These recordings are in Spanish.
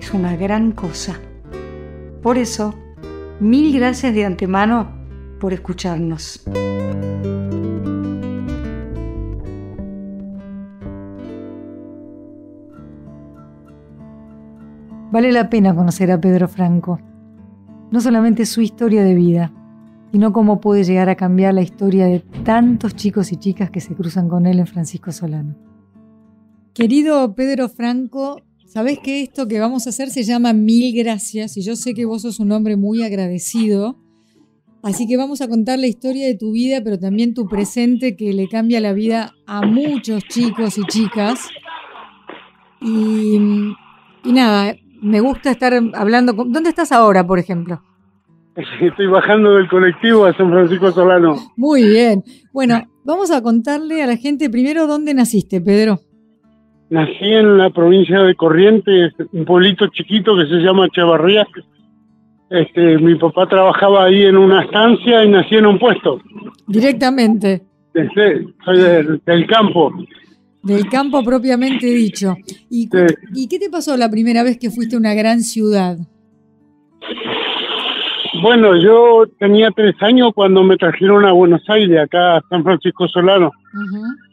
es una gran cosa. Por eso, mil gracias de antemano por escucharnos. Vale la pena conocer a Pedro Franco, no solamente su historia de vida, sino cómo puede llegar a cambiar la historia de tantos chicos y chicas que se cruzan con él en Francisco Solano. Querido Pedro Franco, Sabes que esto que vamos a hacer se llama Mil Gracias y yo sé que vos sos un hombre muy agradecido. Así que vamos a contar la historia de tu vida, pero también tu presente que le cambia la vida a muchos chicos y chicas. Y, nada, me gusta estar hablando. ¿Dónde estás ahora, por ejemplo? Estoy bajando del colectivo a San Francisco Solano. Muy bien. Bueno, vamos a contarle a la gente primero dónde naciste, Pedro. Nací en la provincia de Corrientes, un pueblito chiquito que se llama Chavarría. Este, mi papá trabajaba ahí en una estancia y nací en un puesto. Directamente. soy del, campo. Del campo propiamente dicho. ¿Y, ¿Y qué te pasó la primera vez que fuiste a una gran ciudad? Bueno, yo tenía tres años cuando me trajeron a Buenos Aires, acá a San Francisco Solano y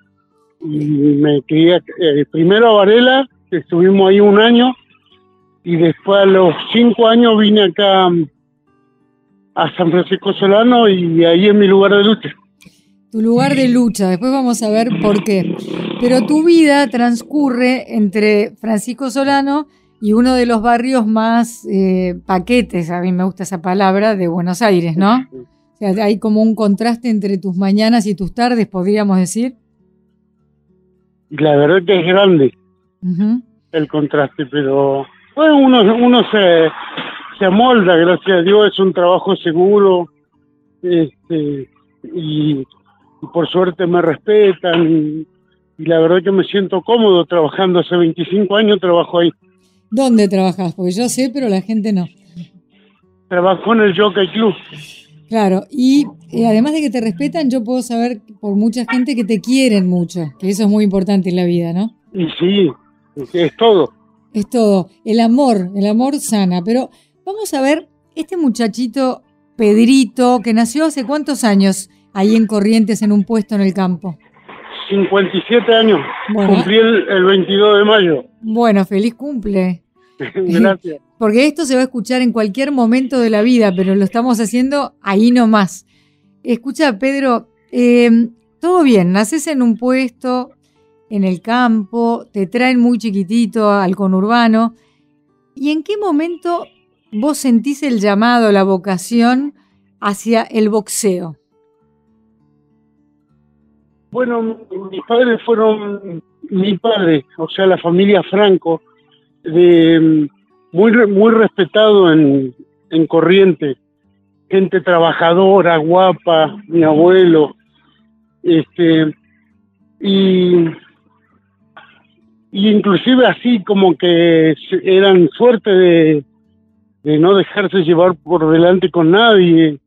me quería, eh, primero a Varela, estuvimos ahí un año, y después a los cinco años vine acá mm, a San Francisco Solano y ahí es mi lugar de lucha. Tu lugar de lucha, después vamos a ver por qué. Pero tu vida transcurre entre Francisco Solano y uno de los barrios más eh, paquetes, a mí me gusta esa palabra, de Buenos Aires, ¿no? O sea, hay como un contraste entre tus mañanas y tus tardes, podríamos decir la verdad que es grande el contraste, pero bueno, uno, uno se, se amolda, gracias a Dios, es un trabajo seguro este, y, por suerte me respetan y, la verdad que me siento cómodo trabajando, hace 25 años trabajo ahí. ¿Dónde trabajas? Porque yo sé, pero la gente no. Trabajo en el Jockey Club. Claro, y eh, además de que te respetan, yo puedo saber por mucha gente que te quieren mucho, que eso es muy importante en la vida, ¿no? Y sí, es todo. Es todo, el amor, el amor sana. Pero vamos a ver, este muchachito Pedrito, que nació hace cuántos años ahí en Corrientes en un puesto en el campo. 57 años. Cumplí el, el 22 de mayo. Bueno, feliz cumple. Gracias. Porque esto se va a escuchar en cualquier momento de la vida, pero lo estamos haciendo ahí nomás. Escucha, Pedro, em, todo bien, naces en un puesto, en el campo, te traen muy chiquitito al conurbano. ¿Y en qué momento vos sentís el llamado, la vocación hacia el boxeo? Bueno, mis padres fueron, mi padre, o sea, la familia Franco, de, muy, muy respetado en, en Corriente, gente trabajadora, guapa, mi abuelo, este, y, y inclusive así como que eran suerte de, de no dejarse llevar por delante con nadie.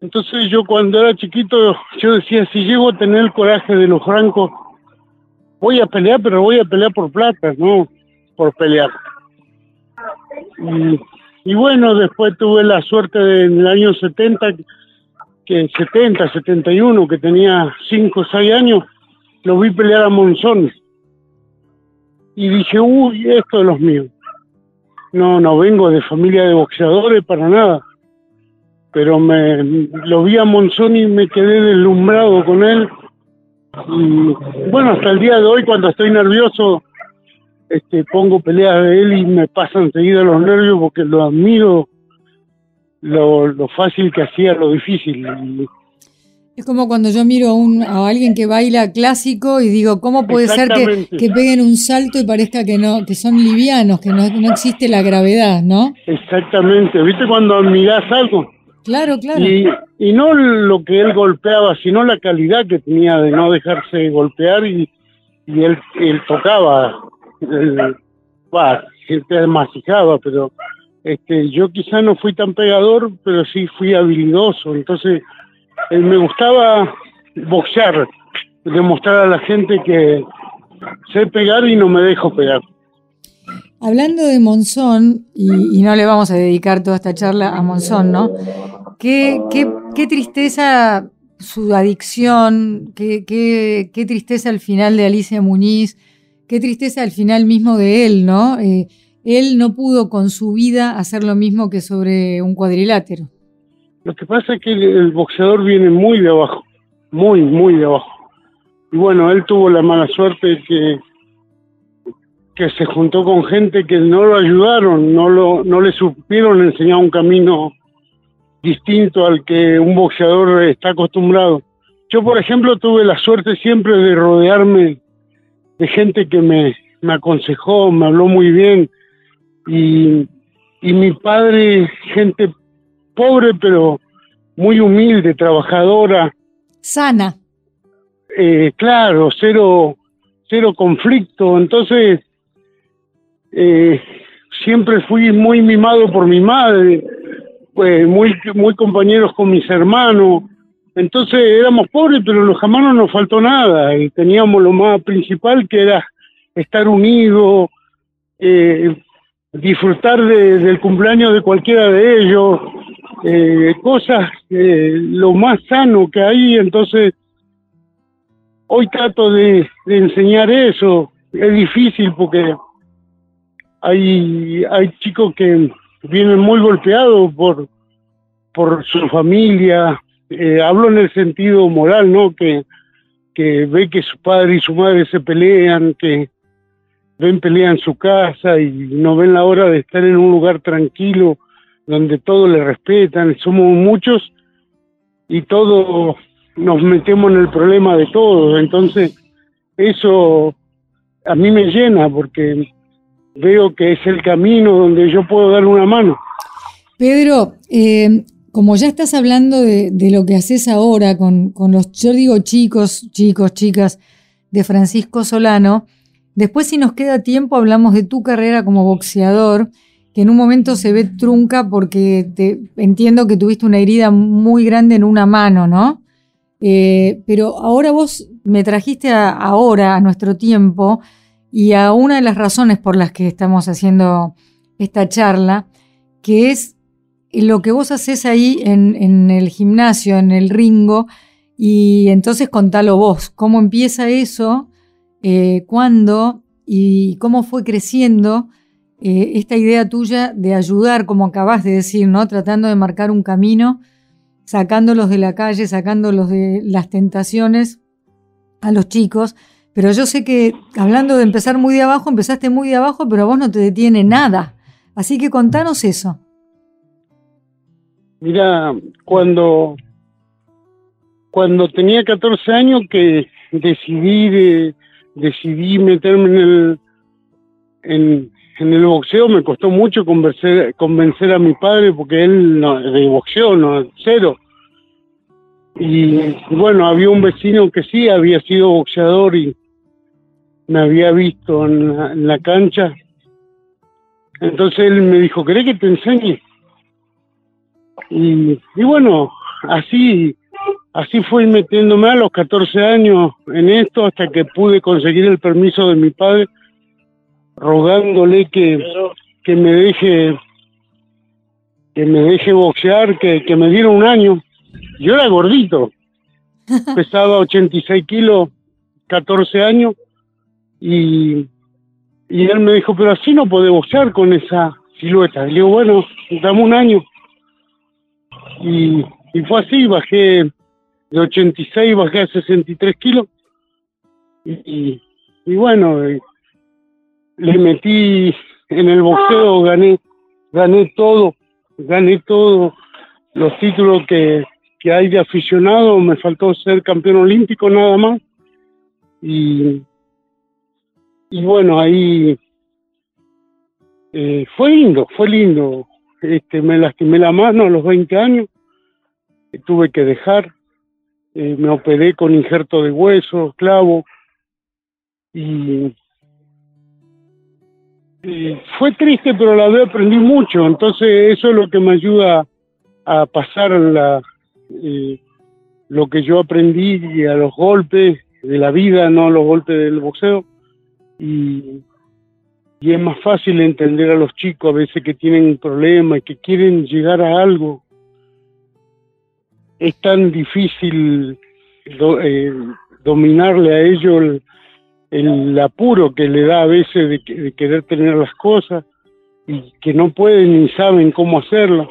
Entonces yo cuando era chiquito, yo decía, si llego a tener el coraje de los francos, voy a pelear, pero voy a pelear por plata, no por pelear. Y, bueno, después tuve la suerte de, en el año 70, que 70, 71, que tenía 5 o 6 años, lo vi pelear a Monzón. Y dije, uy, esto es los míos. No, no vengo de familia de boxeadores para nada. Pero me lo vi a Monzón y me quedé deslumbrado con él. Y bueno, hasta el día de hoy, cuando estoy nervioso, este, pongo peleas de él y me pasan enseguida los nervios porque lo admiro, lo, fácil que hacía, lo difícil. Es como cuando yo miro a, un, a alguien que baila clásico y digo, ¿cómo puede ser que, que, peguen un salto y parezca que no, que son livianos, que no, no existe la gravedad, ¿no? Exactamente. ¿Viste cuando admirás algo? Claro, claro. Y, y no lo que él golpeaba, sino la calidad que tenía de no dejarse golpear y, y él, él tocaba. Él, bah, masijaba, pero este, yo quizá no fui tan pegador, pero sí fui habilidoso. Entonces, eh, me gustaba boxear, demostrar a la gente que sé pegar y no me dejo pegar. Hablando de Monzón, y, no le vamos a dedicar toda esta charla a Monzón, ¿no? Qué, qué, qué tristeza su adicción, qué, qué, qué, tristeza al final de Alicia Muñiz, qué tristeza al final mismo de él, ¿no? Eh, él no pudo con su vida hacer lo mismo que sobre un cuadrilátero. Lo que pasa es que el, boxeador viene muy de abajo, muy, muy de abajo. Y bueno, él tuvo la mala suerte que, que se juntó con gente que no lo ayudaron, no, lo, no le supieron enseñar un camino distinto al que un boxeador está acostumbrado. Yo, por ejemplo, tuve la suerte siempre de rodearme de gente que me, me aconsejó, me habló muy bien, y, y mi padre, gente pobre pero muy humilde, trabajadora. Sana. Eh, claro, cero, cero conflicto. Entonces, eh, siempre fui muy mimado por mi madre, pues muy, muy compañeros con mis hermanos. Entonces éramos pobres, pero jamás no nos faltó nada. Y teníamos lo más principal que era estar unidos, eh, disfrutar del cumpleaños de cualquiera de ellos, eh, cosas, eh, lo más sano que hay, entonces hoy trato de, enseñar eso, es difícil porque hay, hay chicos que vienen muy golpeados por, por su familia, eh, hablo en el sentido moral, ¿no? Que, que ve que su padre y su madre se pelean, que, ven pelea en su casa y no ven la hora de estar en un lugar tranquilo donde todos le respetan, somos muchos y todos nos metemos en el problema de todos, entonces eso a mí me llena porque veo que es el camino donde yo puedo dar una mano. Pedro, eh, como ya estás hablando de, lo que haces ahora con, con los, yo digo chicos, chicos, chicas de Francisco Solano, Después, si nos queda tiempo, hablamos de tu carrera como boxeador, que en un momento se ve trunca porque te, entiendo que tuviste una herida muy grande en una mano, ¿no? Eh, pero ahora vos me trajiste ahora, a nuestro tiempo, y a una de las razones por las que estamos haciendo esta charla, que es lo que vos haces ahí en, el gimnasio, en el ringo, y entonces contalo vos, cómo empieza eso eh, cuándo y cómo fue creciendo eh, esta idea tuya de ayudar, como acabas de decir, ¿no? Tratando de marcar un camino, sacándolos de la calle, sacándolos de las tentaciones a los chicos. Pero yo sé que hablando de empezar muy de abajo, empezaste muy de abajo, pero a vos no te detiene nada. Así que contanos eso. Mira, cuando, cuando tenía 14 años que decidí de, decidí meterme en el, en, el boxeo, me costó mucho convencer, convencer a mi padre porque él no, de boxeo, no, cero. Y bueno, había un vecino que sí había sido boxeador y me había visto en la, cancha. Entonces él me dijo, ¿querés que te enseñe? Y, y bueno, así Así fui metiéndome a los 14 años en esto hasta que pude conseguir el permiso de mi padre, rogándole que, que me deje que me deje boxear, que, que me diera un año. Yo era gordito, pesaba 86 kilos, 14 años, y, y él me dijo, pero así no puede boxear con esa silueta. Y le digo, bueno, dame un año. Y, y fue así, bajé de 86 bajé a 63 kilos y, y bueno, eh, le metí en el boxeo, gané, gané todo, gané todo los títulos que, que hay de aficionado, me faltó ser campeón olímpico nada más. Y, y bueno, ahí eh, fue lindo, fue lindo. Este, me lastimé la mano a los 20 años, tuve que dejar, eh, me operé con injerto de hueso, clavo, y, fue triste, pero la vez aprendí mucho, entonces eso es lo que me ayuda a pasar la, eh, lo que yo aprendí a los golpes de la vida, no a los golpes del boxeo, y y es más fácil entender a los chicos a veces que tienen un problema y que quieren llegar a algo. Es tan difícil eh, dominarle a ellos el, apuro que le da a veces de, querer tener las cosas y que no pueden ni saben cómo hacerlo.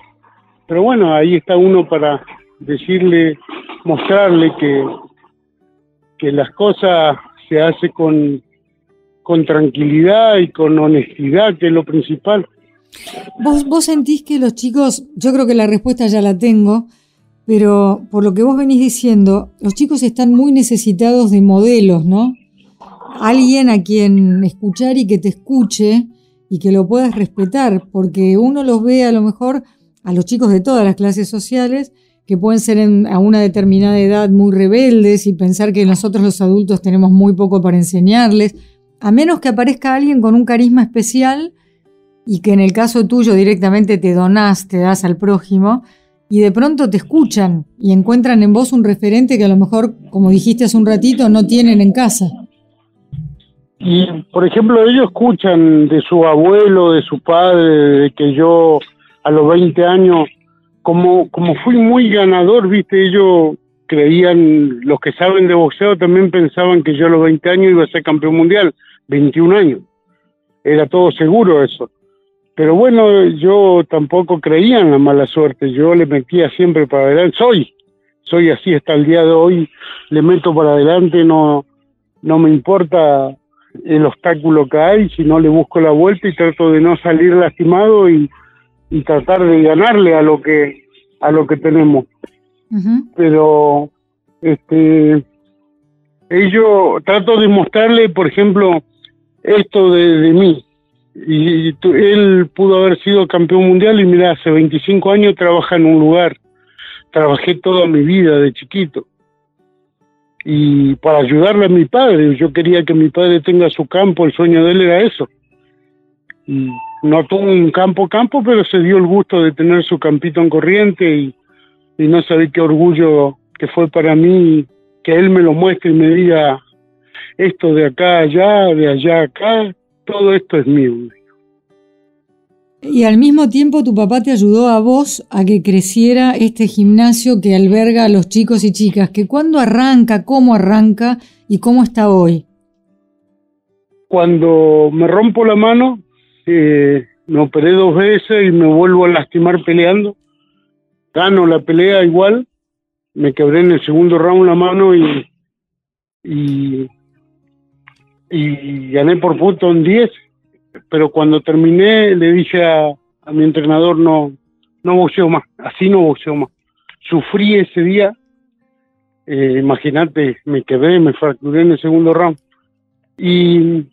Pero bueno, ahí está uno para decirle, mostrarle que, que las cosas se hace con con tranquilidad y con honestidad, que es lo principal. ¿Vos, vos sentís que los chicos, yo creo que la respuesta ya la tengo, pero por lo que vos venís diciendo, los chicos están muy necesitados de modelos, ¿no? Alguien a quien escuchar y que te escuche y que lo puedas respetar, porque uno los ve a lo mejor a los chicos de todas las clases sociales que pueden ser a una determinada edad muy rebeldes y pensar que nosotros los adultos tenemos muy poco para enseñarles, a menos que aparezca alguien con un carisma especial y que en el caso tuyo directamente te donás, te das al prójimo, y de pronto te escuchan y encuentran en vos un referente que a lo mejor, como dijiste hace un ratito, no tienen en casa. Y, por ejemplo, ellos escuchan de su abuelo, de su padre, de que yo a los 20 años, como, como fui muy ganador, viste, ellos creían, los que saben de boxeo también pensaban que yo a los 20 años iba a ser campeón mundial. 21 años. Era todo seguro eso. Pero bueno, yo tampoco creía en la mala suerte, yo le metía siempre para adelante, soy, soy así hasta el día de hoy, le meto para adelante, no, no me importa el obstáculo que hay, sino le busco la vuelta y trato de no salir lastimado y, y tratar de ganarle a lo que a lo que tenemos. Pero este ellos trato de mostrarle, por ejemplo, esto de, mí. Y, él pudo haber sido campeón mundial y mira, hace 25 años trabaja en un lugar. Trabajé toda mi vida de chiquito. Y para ayudarle a mi padre, yo quería que mi padre tenga su campo, el sueño de él era eso. Y no tuvo un campo campo, pero se dio el gusto de tener su campito en corriente y, no saber qué orgullo que fue para mí que él me lo muestre y me diga, esto de acá allá, de allá acá, todo esto es mío. Y al mismo tiempo tu papá te ayudó a vos a que creciera este gimnasio que alberga a los chicos y chicas, que cuándo arranca, cómo arranca y cómo está hoy. Cuando me rompo la mano, eh, me operé dos veces y me vuelvo a lastimar peleando. Gano la pelea igual, me quebré en el segundo round la mano y, y y gané por punto en 10, pero cuando terminé le dije a, mi entrenador no, no boxeo más, así no boxeo más. Sufrí ese día, eh, imagínate, me quedé, me fracturé en el segundo round. Y,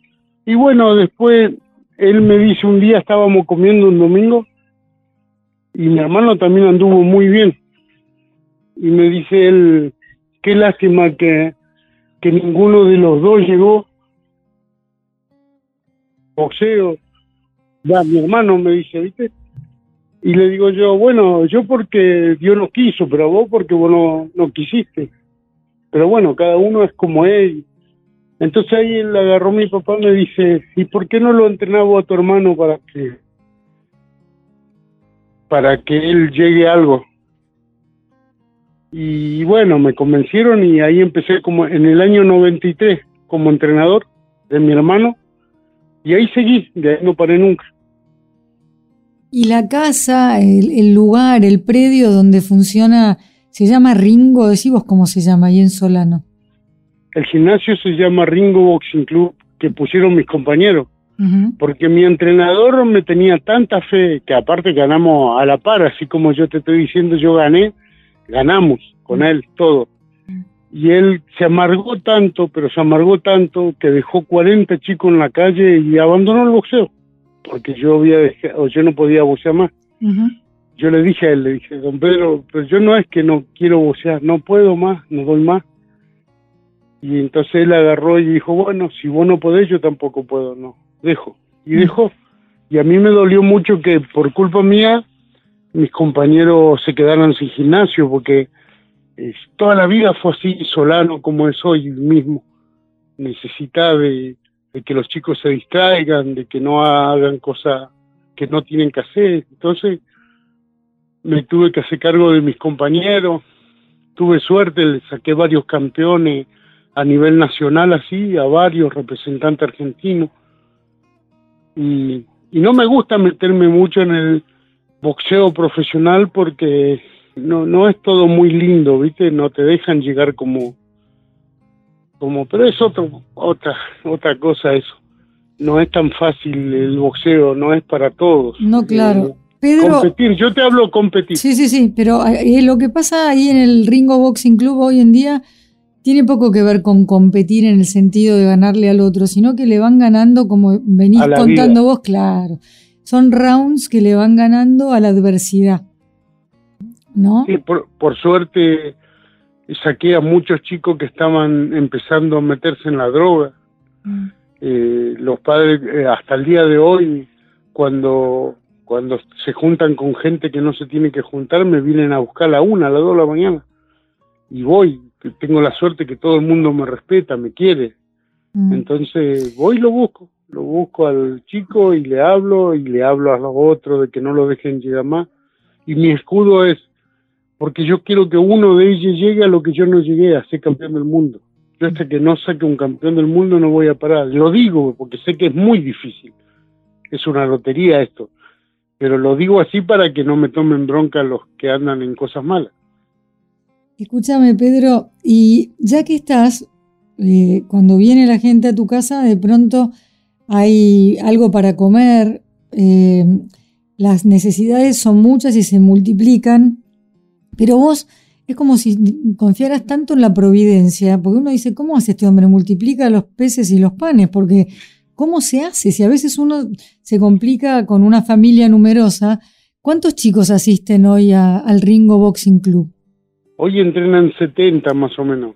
y bueno, después él me dice un día, estábamos comiendo un domingo, y mi hermano también anduvo muy bien. Y me dice él, qué lástima que, que ninguno de los dos llegó boxeo. Ya mi hermano me dice, ¿viste? Y le digo yo, bueno, yo porque Dios no quiso, pero vos porque vos no, quisiste. Pero bueno, cada uno es como él. Entonces ahí él agarró mi papá y me dice, ¿y por qué no lo entrenaba a tu hermano para que para que él llegue a algo? Y bueno, me convencieron y ahí empecé como en el año 93 como entrenador de mi hermano y ahí seguí, de ahí no paré nunca. ¿Y la casa, el, lugar, el predio donde funciona, se llama Ringo? Decimos cómo se llama ahí en Solano. El gimnasio se llama Ringo Boxing Club, que pusieron mis compañeros. Porque mi entrenador me tenía tanta fe, que aparte ganamos a la par, así como yo te estoy diciendo, yo gané, ganamos con él todo. Y él se amargó tanto, pero se amargó tanto que dejó 40 chicos en la calle y abandonó el boxeo, porque yo había dejado, yo no podía boxear más. Yo le dije a él, le dije, don Pedro, pero yo no es que no quiero boxear, no puedo más, no doy más. Y entonces él agarró y dijo, bueno, si vos no podés, yo tampoco puedo, no, dejo. Y dejó. Y a mí me dolió mucho que por culpa mía mis compañeros se quedaran sin gimnasio, porque toda la vida fue así, Solano como es hoy mismo. Necesita de, que los chicos se distraigan, de que no hagan cosas que no tienen que hacer. Entonces me tuve que hacer cargo de mis compañeros. Tuve suerte, le saqué varios campeones a nivel nacional así, a varios representantes argentinos. Y no me gusta meterme mucho en el boxeo profesional porque no, no es todo muy lindo, ¿viste? No te dejan llegar como, como, pero es otro, otra, otra cosa eso. No es tan fácil el boxeo, no es para todos. No, claro. Eh, Pedro, competir, yo te hablo competir. Sí, sí, sí, pero eh, lo que pasa ahí en el Ringo Boxing Club hoy en día tiene poco que ver con competir en el sentido de ganarle al otro, sino que le van ganando, como venís contando vos, claro. Son rounds que le van ganando a la adversidad. ¿No? Sí, por, suerte saqué a muchos chicos que estaban empezando a meterse en la droga. Mm. Eh, los padres, eh, hasta el día de hoy, cuando, cuando se juntan con gente que no se tiene que juntar, me vienen a buscar a la una, a las dos de la mañana. Y voy, tengo la suerte que todo el mundo me respeta, me quiere. Mm. Entonces voy y lo busco, lo busco al chico y le hablo y le hablo a los otros de que no lo dejen llegar más. Y mi escudo es, porque yo quiero que uno de ellos llegue a lo que yo no llegué, a ser campeón del mundo. Yo hasta que no saque un campeón del mundo no voy a parar. Lo digo porque sé que es muy difícil. Es una lotería esto. Pero lo digo así para que no me tomen bronca los que andan en cosas malas. Escúchame, Pedro, y ya que estás, eh, cuando viene la gente a tu casa, de pronto hay algo para comer, eh, las necesidades son muchas y se multiplican, pero vos es como si confiaras tanto en la providencia, porque uno dice, ¿cómo hace este hombre? Multiplica los peces y los panes, porque ¿cómo se hace? Si a veces uno se complica con una familia numerosa, ¿cuántos chicos asisten hoy al Ringo Boxing Club? Hoy entrenan 70 más o menos.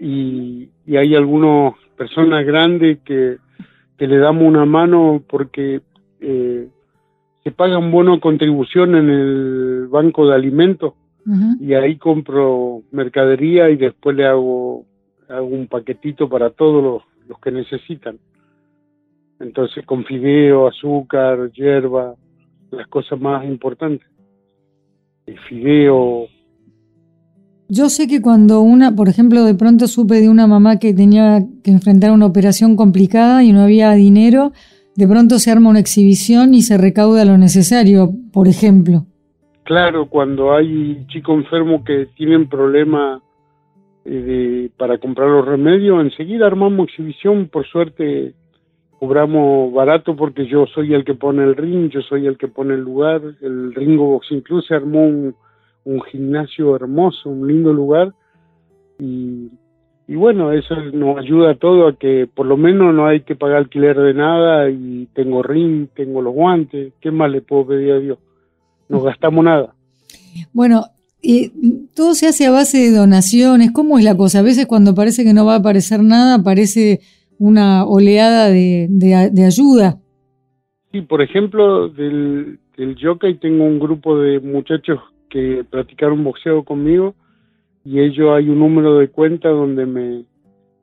Y, hay algunas personas grandes que, le damos una mano porque eh, se paga un bono contribución en el banco de alimentos y ahí compro mercadería y después le hago, hago un paquetito para todos los, los que necesitan. Entonces con fideo, azúcar, hierba, las cosas más importantes. El fideo, yo sé que cuando una, por ejemplo, de pronto supe de una mamá que tenía que enfrentar una operación complicada y no había dinero, de pronto se arma una exhibición y se recauda lo necesario, por ejemplo. Claro, cuando hay chicos enfermos que tienen problemas eh, para comprar los remedios, enseguida armamos exhibición, por suerte cobramos barato porque yo soy el que pone el ring, yo soy el que pone el lugar, el Ringo Boxing Club se armó un un gimnasio hermoso, un lindo lugar. Y, bueno, eso nos ayuda a todo a que por lo menos no hay que pagar alquiler de nada y tengo ring, tengo los guantes, ¿qué más le puedo pedir a Dios? No gastamos nada. Bueno, y todo se hace a base de donaciones, ¿cómo es la cosa? A veces cuando parece que no va a aparecer nada, aparece una oleada de, de, ayuda. Sí, por ejemplo, del, del jockey tengo un grupo de muchachos que practicaron boxeo conmigo y ellos hay un número de cuenta donde me,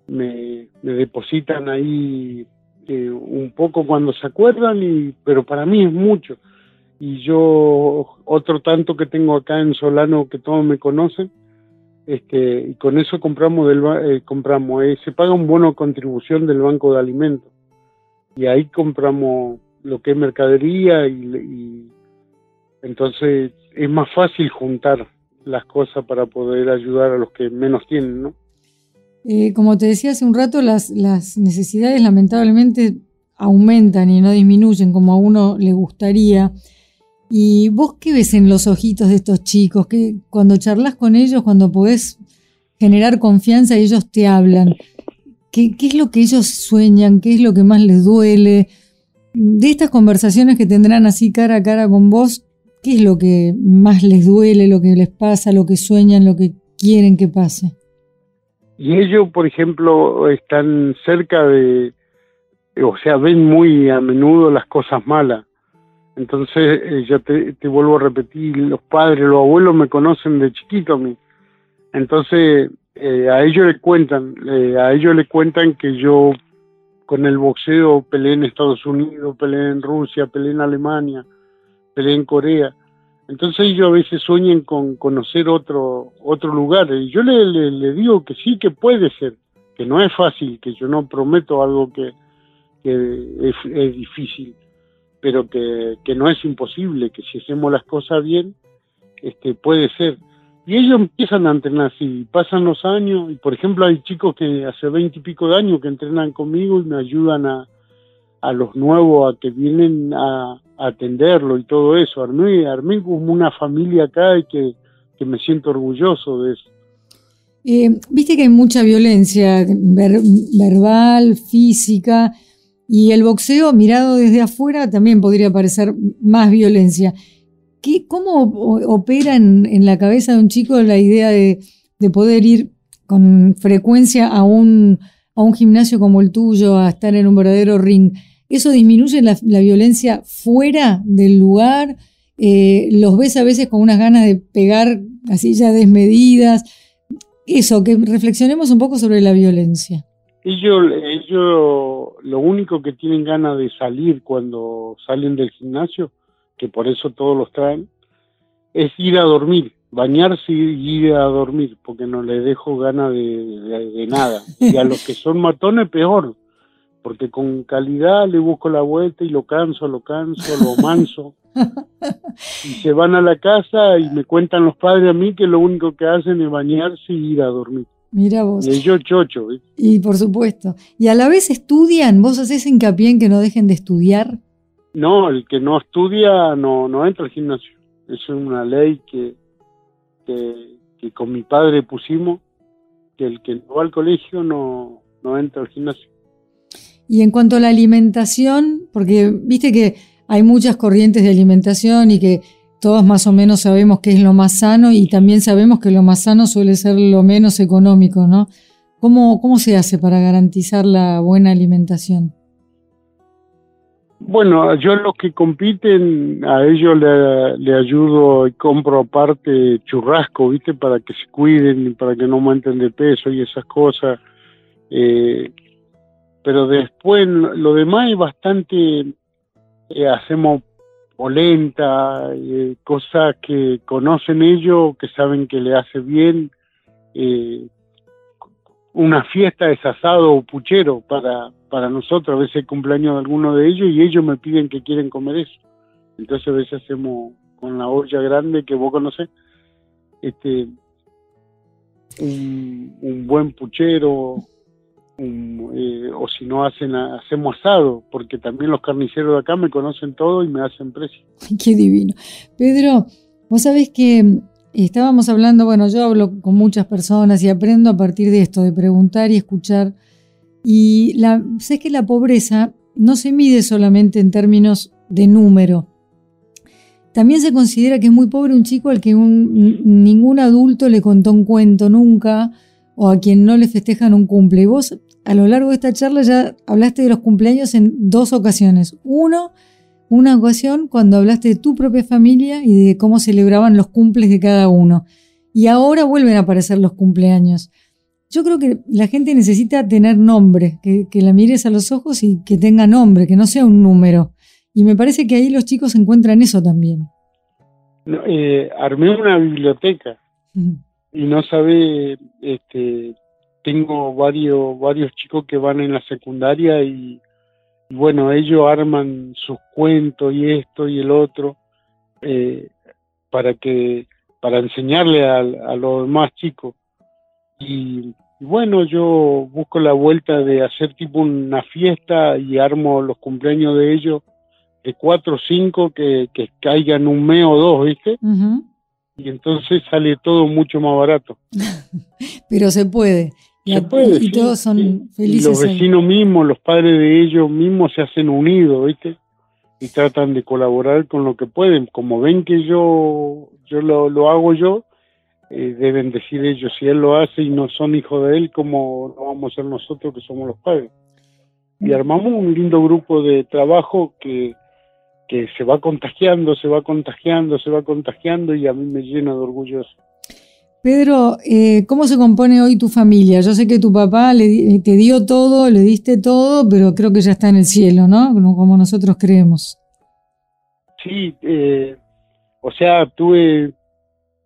me, depositan ahí eh, un poco cuando se acuerdan, y, pero para mí es mucho. Y yo, otro tanto que tengo acá en Solano que todos me conocen, este, y con eso compramos, del, eh, compramos eh, se paga un bono de contribución del Banco de Alimentos. Y ahí compramos lo que es mercadería y entonces es más fácil juntar las cosas para poder ayudar a los que menos tienen, ¿no? Eh, como te decía hace un rato, las, necesidades lamentablemente aumentan y no disminuyen como a uno le gustaría. ¿Y vos qué ves en los ojitos de estos chicos? Que cuando charlas con ellos, cuando podés generar confianza ellos te hablan, ¿qué, ¿qué, es lo que ellos sueñan? ¿Qué es lo que más les duele? De estas conversaciones que tendrán así cara a cara con vos, ¿qué es lo que más les duele, lo que les pasa, lo que sueñan, lo que quieren que pase? Y ellos, por ejemplo, están cerca de, o sea, ven muy a menudo las cosas malas. Entonces, eh, yo te, vuelvo a repetir, los padres, los abuelos me conocen de chiquito a mí. Entonces, eh, a ellos le cuentan, eh, a ellos le cuentan que yo con el boxeo peleé en Estados Unidos, peleé en Rusia, peleé en Alemania, peleé en Corea. Entonces ellos a veces sueñan con conocer otro, otro lugar. Y yo le, digo que sí, que puede ser, que no es fácil, que yo no prometo algo que, es, es, difícil, pero que, que, no es imposible, que si hacemos las cosas bien, este, puede ser. Y ellos empiezan a entrenar así, pasan los años, y por ejemplo hay chicos que hace veinte y pico de años que entrenan conmigo y me ayudan a, a los nuevos a que vienen a, atenderlo y todo eso. Armé, armé como una familia acá y que, me siento orgulloso de eso. Eh, viste que hay mucha violencia verbal, física, y el boxeo mirado desde afuera también podría parecer más violencia. ¿Qué, ¿Cómo opera en, la cabeza de un chico la idea de, poder ir con frecuencia a un, a un gimnasio como el tuyo, a estar en un verdadero ring? ¿Eso disminuye la, violencia fuera del lugar? Eh, ¿Los ves a veces con unas ganas de pegar así ya desmedidas? Eso, que reflexionemos un poco sobre la violencia. Ellos, ellos lo único que tienen ganas de salir cuando salen del gimnasio, que por eso todos los traen, es ir a dormir, bañarse y ir a dormir, porque no les dejo ganas de nada. Y a los que son matones, peor porque con calidad le busco la vuelta y lo canso, lo canso, lo manso. y se van a la casa y me cuentan los padres a mí que lo único que hacen es bañarse y ir a dormir. Mira vos. Y yo chocho. Y por supuesto. ¿Y a la vez estudian? ¿Vos haces hincapié en que no dejen de estudiar? No, el que no estudia no, no entra al gimnasio. Es una ley que, que, que con mi padre pusimos, que el que no va al colegio no, no entra al gimnasio. Y en cuanto a la alimentación, porque viste que hay muchas corrientes de alimentación y que todos más o menos sabemos qué es lo más sano y también sabemos que lo más sano suele ser lo menos económico, ¿no? ¿Cómo, cómo se hace para garantizar la buena alimentación? Bueno, yo los que compiten, a ellos le, ayudo y compro aparte churrasco, ¿viste? Para que se cuiden y para que no aumenten de peso y esas cosas. Eh, pero después lo demás es bastante, eh, hacemos polenta, eh, cosas que conocen ellos, que saben que le hace bien. Eh, una fiesta es asado o puchero para, para nosotros, a veces el cumpleaños de alguno de ellos y ellos me piden que quieren comer eso. Entonces a veces hacemos con la olla grande que vos conocés, este, un, un buen puchero, eh, o si no hacen hacemos asado, porque también los carniceros de acá me conocen todo y me hacen precio. Qué divino. Pedro, vos sabés que estábamos hablando, bueno, yo hablo con muchas personas y aprendo a partir de esto, de preguntar y escuchar. Y la, sé que la pobreza no se mide solamente en términos de número. También se considera que es muy pobre un chico al que ningún adulto le contó un cuento nunca, o a quien no le festejan un cumple. Vos a lo largo de esta charla ya hablaste de los cumpleaños en dos ocasiones. Uno, una ocasión cuando hablaste de tu propia familia y de cómo celebraban los cumples de cada uno. Y ahora vuelven a aparecer los cumpleaños. Yo creo que la gente necesita tener nombre, que, la mires a los ojos y que tenga nombre, que no sea un número. Y me parece que ahí los chicos encuentran eso también. Eh, armé una biblioteca y no sabe, este, tengo varios, varios chicos que van en la secundaria y, bueno, ellos arman sus cuentos y esto y el otro eh, para que, para enseñarle a, los demás chicos. Y, bueno, yo busco la vuelta de hacer tipo una fiesta y armo los cumpleaños de ellos de cuatro o cinco que, que caigan un mes o dos, ¿viste? Y entonces sale todo mucho más barato. Pero se puede. Y todos son felices. Y los vecinos mismos, los padres de ellos mismos se hacen unidos, ¿viste? Y tratan de colaborar con lo que pueden. Como ven que yo, yo lo, lo hago yo, eh, deben decir ellos, si él lo hace y no son hijos de él, ¿cómo no vamos a ser nosotros que somos los padres? Y mm. armamos un lindo grupo de trabajo que, que se va contagiando, se va contagiando, se va contagiando y a mí me llena de orgullo Pedro, eh, ¿cómo se compone hoy tu familia? Yo sé que tu papá le, te dio todo, le diste todo, pero creo que ya está en el cielo, ¿no? Como nosotros creemos. Sí, eh, o sea, tuve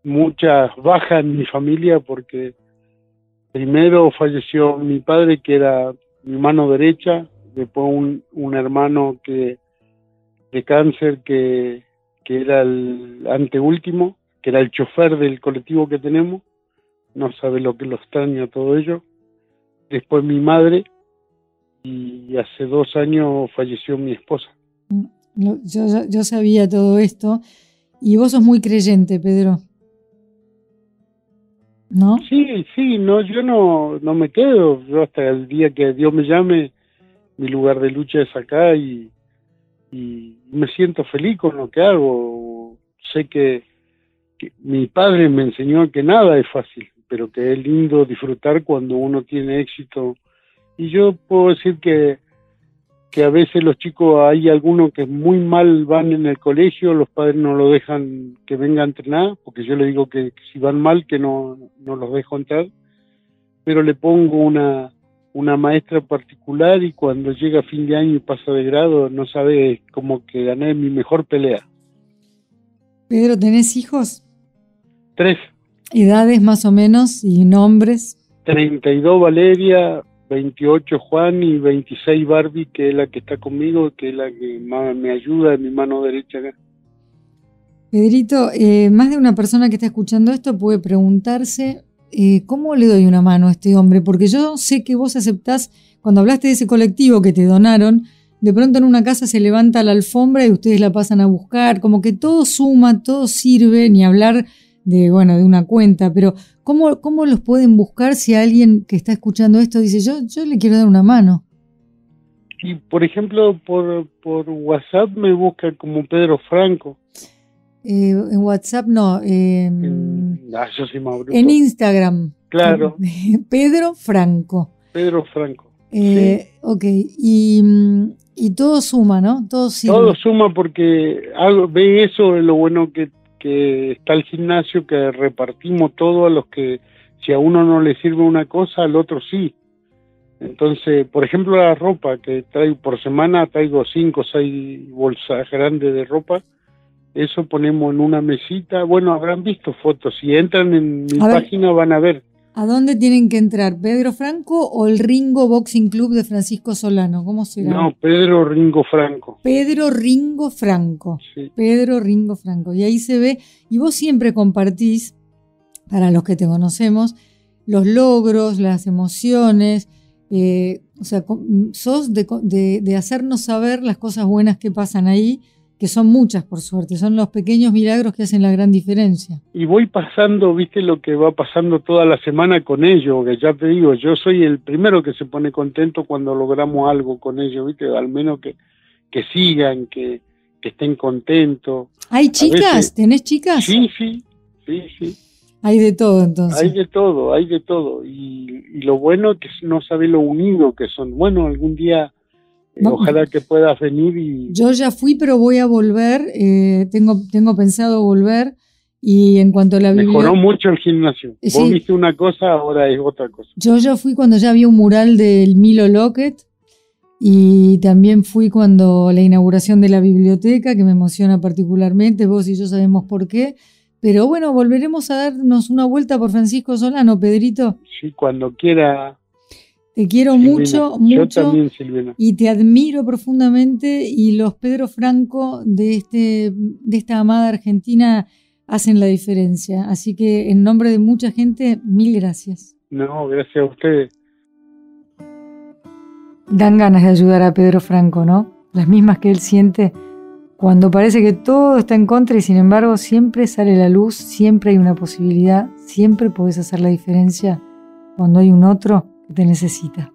muchas bajas en mi familia porque primero falleció mi padre, que era mi mano derecha, después un, un hermano que de cáncer que, que era el anteúltimo, que era el chofer del colectivo que tenemos, no sabe lo que lo extraña todo ello. Después mi madre y hace dos años falleció mi esposa. Yo, yo, sabía todo esto y vos sos muy creyente, Pedro. ¿No? Sí, sí, no, yo no, no me quedo. Yo hasta el día que Dios me llame, mi lugar de lucha es acá y, y me siento feliz con lo que hago. Sé que, mi padre me enseñó que nada es fácil, pero que es lindo disfrutar cuando uno tiene éxito. Y yo puedo decir que, que a veces los chicos, hay algunos que muy mal van en el colegio, los padres no lo dejan que venga a entrenar, porque yo le digo que, si van mal, que no, no los dejo entrar, pero le pongo una, una maestra particular y cuando llega fin de año y pasa de grado no sabe cómo que gané mi mejor pelea. Pedro, ¿tenés hijos? Tres. ¿Edades más o menos y nombres? 32 Valeria, 28 Juan y 26 Barbie, que es la que está conmigo, que es la que más me ayuda, en mi mano derecha acá. Pedrito, eh, más de una persona que está escuchando esto puede preguntarse eh, ¿cómo le doy una mano a este hombre? Porque yo sé que vos aceptás, cuando hablaste de ese colectivo que te donaron, de pronto en una casa se levanta la alfombra y ustedes la pasan a buscar, como que todo suma, todo sirve, ni hablar de, bueno, de una cuenta, pero ¿cómo, cómo los pueden buscar si alguien que está escuchando esto dice, yo, yo le quiero dar una mano? Y por ejemplo, por, por WhatsApp me busca como Pedro Franco. Eh, en WhatsApp no. en, ah, en Instagram. Claro. Pedro Franco. Pedro Franco. Eh, Ok, y, y, todo suma, ¿no? Todo, todo suma porque algo, ve eso, lo bueno que, que está el gimnasio, que repartimos todo a los que, si a uno no le sirve una cosa, al otro sí. Entonces, por ejemplo, la ropa que traigo por semana, traigo cinco o seis bolsas grandes de ropa eso ponemos en una mesita. Bueno, habrán visto fotos. Si entran en mi página van a ver. ¿A dónde tienen que entrar? ¿Pedro Franco o el Ringo Boxing Club de Francisco Solano? ¿Cómo será? No, Pedro Ringo Franco. Pedro Ringo Franco. Sí. Pedro Ringo Franco. Y ahí se ve, y vos siempre compartís, para los que te conocemos, los logros, las emociones, eh, o sea, sos de, de hacernos saber las cosas buenas que pasan ahí que son muchas por suerte, son los pequeños milagros que hacen la gran diferencia. Y voy pasando, viste lo que va pasando toda la semana con ellos, que ya te digo, yo soy el primero que se pone contento cuando logramos algo con ellos, viste, al menos que, que sigan, que, que estén contentos. ¿Hay chicas? ¿Tenés chicas? Sí, sí, sí, sí. Hay de todo entonces. Hay de todo, hay de todo. Y, y lo bueno es que no sabe lo unido que son. Bueno, algún día Ojalá que puedas venir y... Yo ya fui, pero voy a volver, eh, tengo, tengo pensado volver y en cuanto a la Mejoró mucho el gimnasio. Vos viste una cosa, ahora es otra cosa. Yo ya fui cuando ya había un mural del Milo Lockett y también fui cuando la inauguración de la biblioteca, que me emociona particularmente, vos y yo sabemos por qué. Pero bueno, volveremos a darnos una vuelta por Francisco Solano, Pedrito. Sí, cuando quiera te quiero mucho, mucho. Y te admiro profundamente. Y los Pedro Franco de, este, de esta amada Argentina hacen la diferencia. Así que en nombre de mucha gente, mil gracias. No, gracias a ustedes. Dan ganas de ayudar a Pedro Franco, ¿no? Las mismas que él siente cuando parece que todo está en contra y sin embargo siempre sale la luz, siempre hay una posibilidad, siempre podés hacer la diferencia cuando hay un otro te necesita.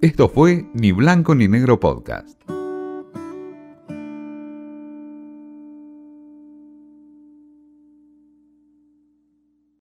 Esto fue Ni Blanco ni Negro Podcast.